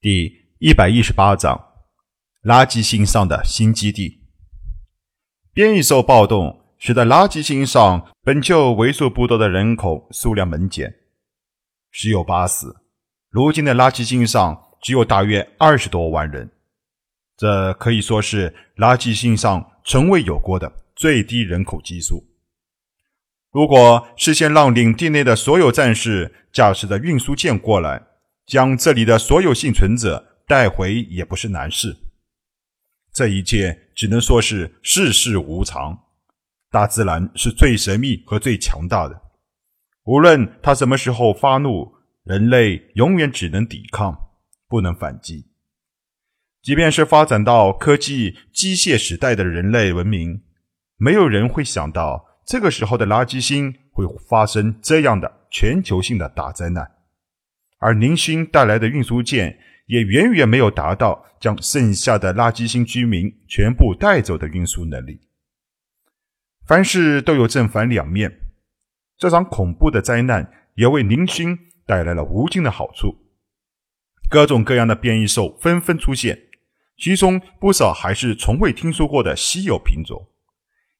第一百一十八章，垃圾星上的新基地。变异兽暴动使得垃圾星上本就为数不多的人口数量猛减，十有八死。如今的垃圾星上只有大约二十多万人，这可以说是垃圾星上从未有过的最低人口基数。如果事先让领地内的所有战士驾驶着运输舰过来，将这里的所有幸存者带回也不是难事。这一切只能说是世事无常。大自然是最神秘和最强大的，无论它什么时候发怒，人类永远只能抵抗，不能反击。即便是发展到科技机械时代的人类文明，没有人会想到这个时候的垃圾星会发生这样的全球性的大灾难。而宁勋带来的运输舰也远远没有达到将剩下的垃圾星居民全部带走的运输能力。凡事都有正反两面，这场恐怖的灾难也为宁勋带来了无尽的好处。各种各样的变异兽纷纷出现，其中不少还是从未听说过的稀有品种。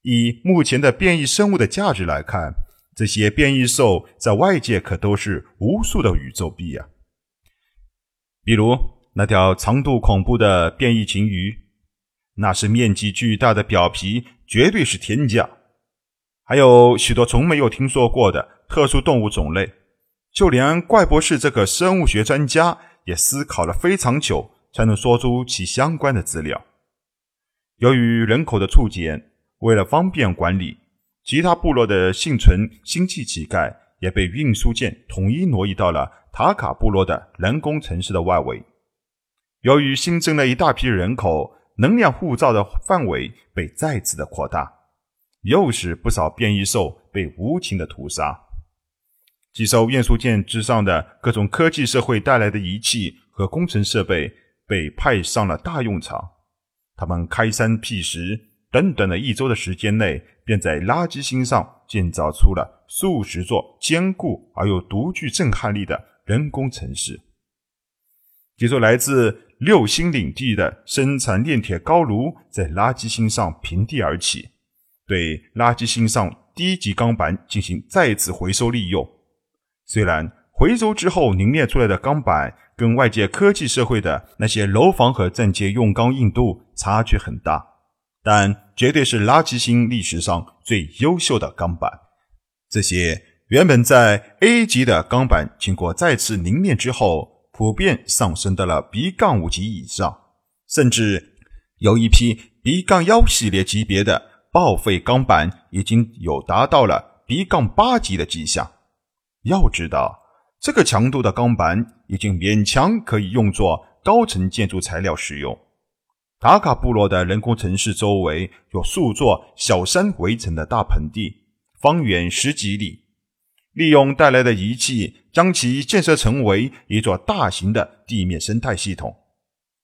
以目前的变异生物的价值来看，这些变异兽在外界可都是无数的宇宙币啊！比如那条长度恐怖的变异鲸鱼，那是面积巨大的表皮，绝对是天价。还有许多从没有听说过的特殊动物种类，就连怪博士这个生物学专家也思考了非常久，才能说出其相关的资料。由于人口的促减，为了方便管理。其他部落的幸存星际乞丐也被运输舰统一挪移到了塔卡部落的人工城市的外围。由于新增了一大批人口，能量护照的范围被再次的扩大，又使不少变异兽被无情的屠杀。几艘运输舰之上的各种科技社会带来的仪器和工程设备被派上了大用场，他们开山辟石。短短的一周的时间内，便在垃圾星上建造出了数十座坚固而又独具震撼力的人工城市。几座来自六星领地的生产炼铁高炉在垃圾星上平地而起，对垃圾星上低级钢板进行再次回收利用。虽然回收之后凝练出来的钢板跟外界科技社会的那些楼房和钻戒用钢硬度差距很大。但绝对是垃圾星历史上最优秀的钢板。这些原本在 A 级的钢板，经过再次凝练之后，普遍上升到了 B 杠五级以上，甚至有一批 B 杠幺系列级别的报废钢板，已经有达到了 B 杠八级的迹象。要知道，这个强度的钢板已经勉强可以用作高层建筑材料使用。塔卡部落的人工城市周围有数座小山围成的大盆地，方圆十几里。利用带来的仪器，将其建设成为一座大型的地面生态系统。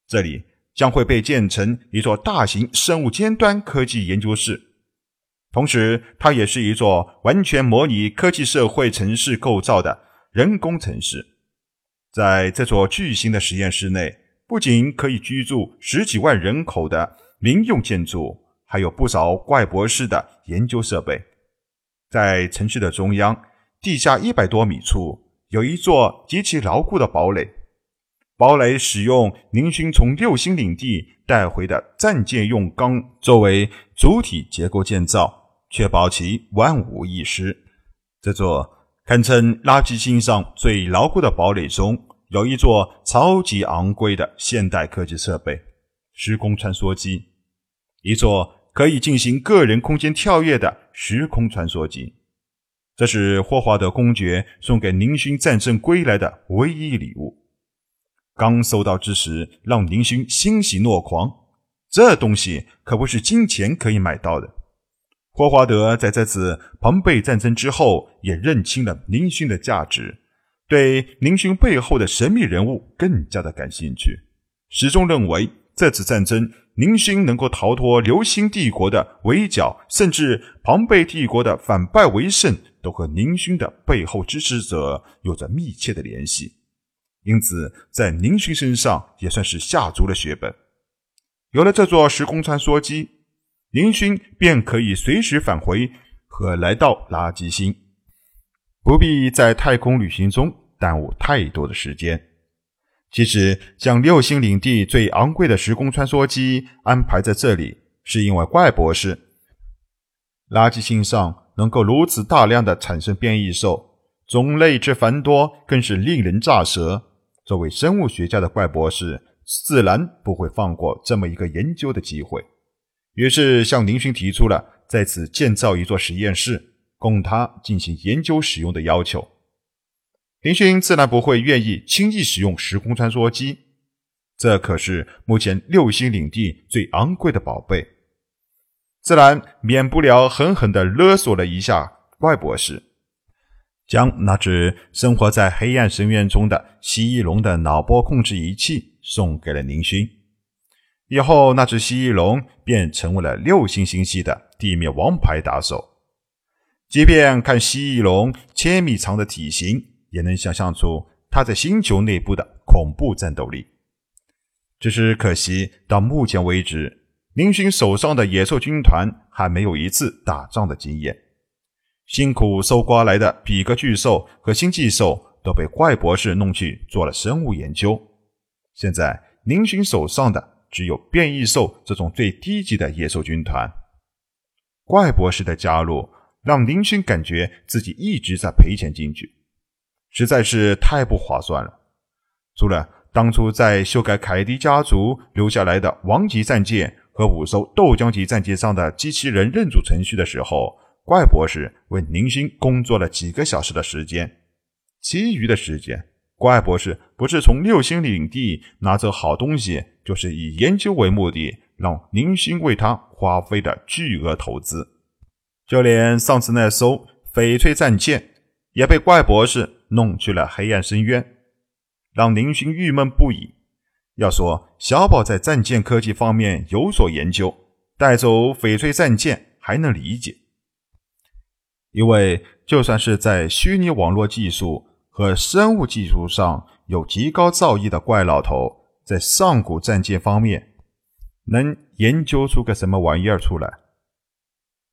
这里将会被建成一座大型生物尖端科技研究室，同时它也是一座完全模拟科技社会城市构造的人工城市。在这座巨型的实验室内。不仅可以居住十几万人口的民用建筑，还有不少怪博士的研究设备。在城市的中央，地下一百多米处有一座极其牢固的堡垒。堡垒使用宁勋从六星领地带回的战舰用钢作为主体结构建造，确保其万无一失。这座堪称垃圾星上最牢固的堡垒中。有一座超级昂贵的现代科技设备——时空穿梭机，一座可以进行个人空间跳跃的时空穿梭机。这是霍华德公爵送给宁勋战胜归来的唯一礼物。刚收到之时，让宁勋欣喜若狂。这东西可不是金钱可以买到的。霍华德在这次庞贝战争之后，也认清了宁勋的价值。对宁勋背后的神秘人物更加的感兴趣，始终认为这次战争宁勋能够逃脱流星帝国的围剿，甚至庞贝帝国的反败为胜，都和宁勋的背后支持者有着密切的联系。因此在宁勋身上也算是下足了血本。有了这座时空穿梭机，宁勋便可以随时返回和来到垃圾星，不必在太空旅行中耽误太多的时间。其实，将六星领地最昂贵的时空穿梭机安排在这里，是因为怪博士。垃圾星上能够如此大量的产生变异兽，种类之繁多，更是令人咋舌。作为生物学家的怪博士，自然不会放过这么一个研究的机会。于是向林勋提出了在此建造一座实验室，供他进行研究使用的要求。林勋自然不会愿意轻易使用时空穿梭机，这可是目前六星领地最昂贵的宝贝，自然免不了狠狠地勒索了一下怪博士，将那只生活在黑暗深渊中的蜥蜴龙的脑波控制仪器送给了林勋。以后，那只蜥蜴龙便成为了六星星系的地面王牌打手。即便看蜥蜴龙千米长的体型。也能想象出它在星球内部的恐怖战斗力。只是可惜，到目前为止，林勋手上的野兽军团还没有一次打仗的经验。辛苦搜刮来的比格巨兽和星际兽都被怪博士弄去做了生物研究。现在，林勋手上的只有变异兽这种最低级的野兽军团。怪博士的加入让林勋感觉自己一直在赔钱进去。实在是太不划算了。除了当初在修改凯迪家族留下来的王级战舰和五艘豆浆级战舰上的机器人认主程序的时候，怪博士为林勋工作了几个小时的时间，其余的时间，怪博士不是从六星领地拿走好东西，就是以研究为目的，让林勋为他花费的巨额投资。就连上次那艘翡翠战舰也被怪博士。弄去了黑暗深渊，让林勋郁闷不已。要说小宝在战舰科技方面有所研究，带走翡翠战舰还能理解，因为就算是在虚拟网络技术和生物技术上有极高造诣的怪老头，在上古战舰方面能研究出个什么玩意儿出来？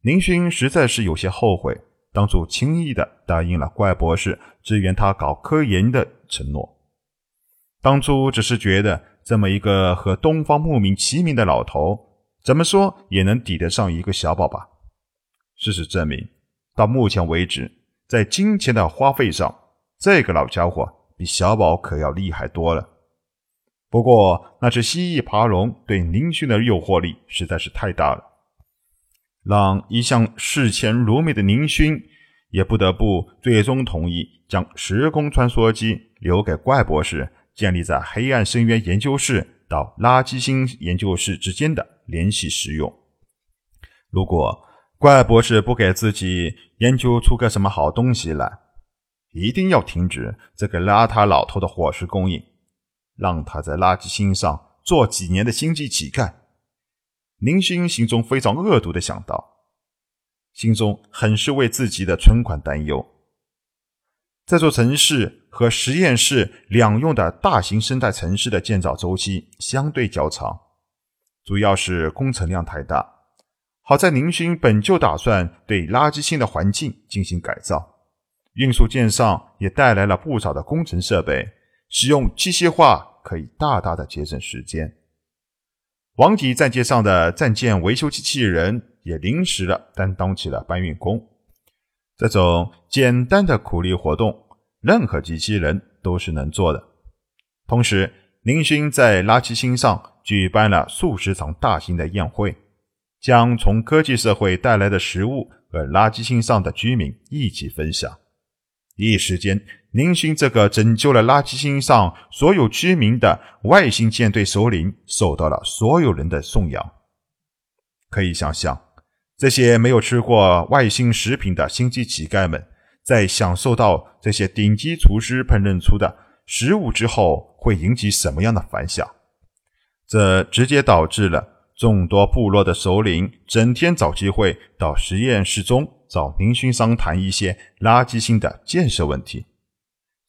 林勋实在是有些后悔。当初轻易的答应了怪博士支援他搞科研的承诺，当初只是觉得这么一个和东方牧民齐名的老头，怎么说也能抵得上一个小宝吧？事实证明，到目前为止，在金钱的花费上，这个老家伙比小宝可要厉害多了。不过，那只蜥蜴爬龙对宁勋的诱惑力实在是太大了。让一向视钱如命的宁勋也不得不最终同意将时空穿梭机留给怪博士，建立在黑暗深渊研究室到垃圾星研究室之间的联系使用。如果怪博士不给自己研究出个什么好东西来，一定要停止这个邋遢老头的伙食供应，让他在垃圾星上做几年的星际乞丐。林勋心中非常恶毒的想到，心中很是为自己的存款担忧。这座城市和实验室两用的大型生态城市的建造周期相对较长，主要是工程量太大。好在林勋本就打算对垃圾星的环境进行改造，运输舰上也带来了不少的工程设备，使用机械化可以大大的节省时间。王级战舰上的战舰维修机器人也临时的担当起了搬运工。这种简单的苦力活动，任何机器人都是能做的。同时，林勋在垃圾星上举办了数十场大型的宴会，将从科技社会带来的食物和垃圾星上的居民一起分享。一时间。宁勋这个拯救了垃圾星上所有居民的外星舰队首领受到了所有人的颂扬。可以想象，这些没有吃过外星食品的星际乞丐们，在享受到这些顶级厨师烹饪出的食物之后，会引起什么样的反响？这直接导致了众多部落的首领整天找机会到实验室中找宁勋商谈一些垃圾星的建设问题。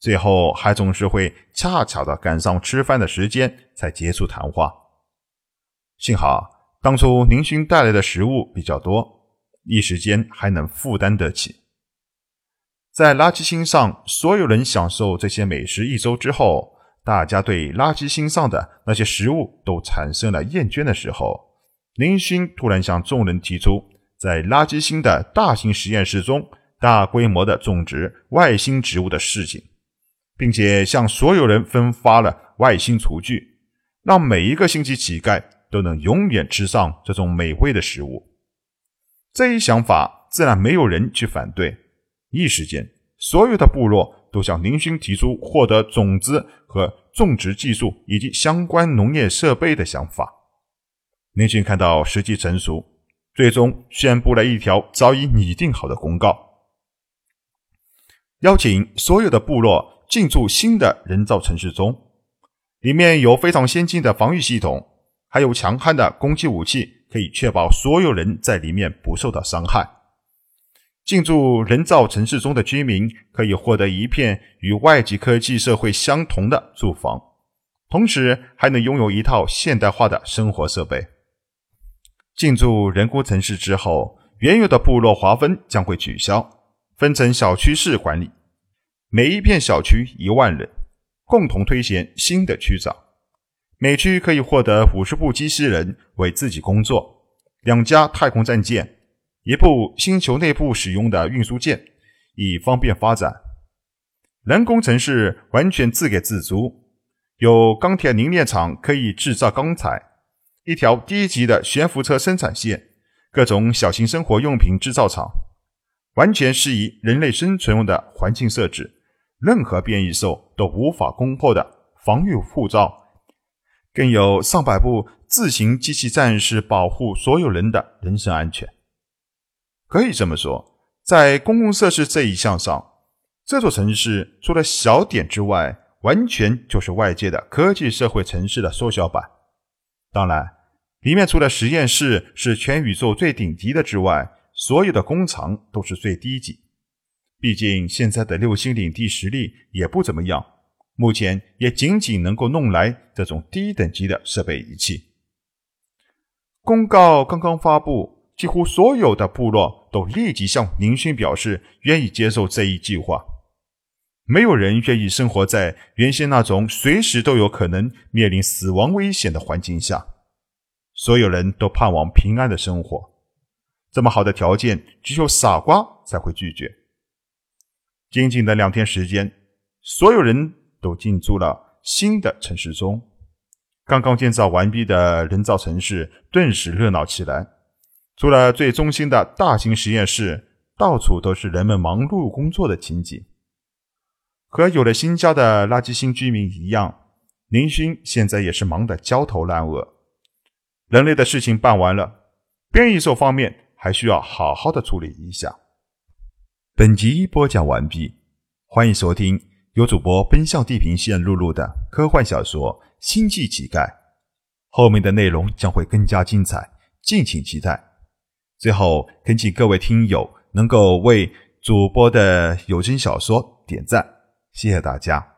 最后还总是会恰巧的赶上吃饭的时间才结束谈话。幸好当初宁勋带来的食物比较多，一时间还能负担得起。在垃圾星上，所有人享受这些美食一周之后，大家对垃圾星上的那些食物都产生了厌倦的时候，宁勋突然向众人提出，在垃圾星的大型实验室中大规模的种植外星植物的事情。并且向所有人分发了外星厨具，让每一个星际乞丐都能永远吃上这种美味的食物。这一想法自然没有人去反对。一时间，所有的部落都向林勋提出获得种子和种植技术以及相关农业设备的想法。林勋看到时机成熟，最终宣布了一条早已拟定好的公告，邀请所有的部落。进驻新的人造城市中，里面有非常先进的防御系统，还有强悍的攻击武器，可以确保所有人在里面不受到伤害。进驻人造城市中的居民可以获得一片与外籍科技社会相同的住房，同时还能拥有一套现代化的生活设备。进驻人工城市之后，原有的部落划分将会取消，分成小区式管理。每一片小区一万人，共同推选新的区长。每区可以获得五十部机器人为自己工作，两架太空战舰，一部星球内部使用的运输舰，以方便发展。人工城市完全自给自足，有钢铁凝炼厂可以制造钢材，一条低级的悬浮车生产线，各种小型生活用品制造厂，完全适宜人类生存用的环境设置。任何变异兽都无法攻破的防御护罩，更有上百部自行机器战士保护所有人的人身安全。可以这么说，在公共设施这一项上，这座城市除了小点之外，完全就是外界的科技社会城市的缩小版。当然，里面除了实验室是全宇宙最顶级的之外，所有的工厂都是最低级。毕竟现在的六星领地实力也不怎么样，目前也仅仅能够弄来这种低等级的设备仪器。公告刚刚发布，几乎所有的部落都立即向宁勋表示愿意接受这一计划。没有人愿意生活在原先那种随时都有可能面临死亡危险的环境下，所有人都盼望平安的生活。这么好的条件，只有傻瓜才会拒绝。仅仅的两天时间，所有人都进驻了新的城市中。刚刚建造完毕的人造城市顿时热闹起来。除了最中心的大型实验室，到处都是人们忙碌工作的情景。和有了新家的垃圾星居民一样，林勋现在也是忙得焦头烂额。人类的事情办完了，变异兽方面还需要好好的处理一下。本集播讲完毕，欢迎收听由主播奔向地平线露露的科幻小说《星际乞丐》，后面的内容将会更加精彩，敬请期待。最后，恳请各位听友能够为主播的有声小说点赞，谢谢大家。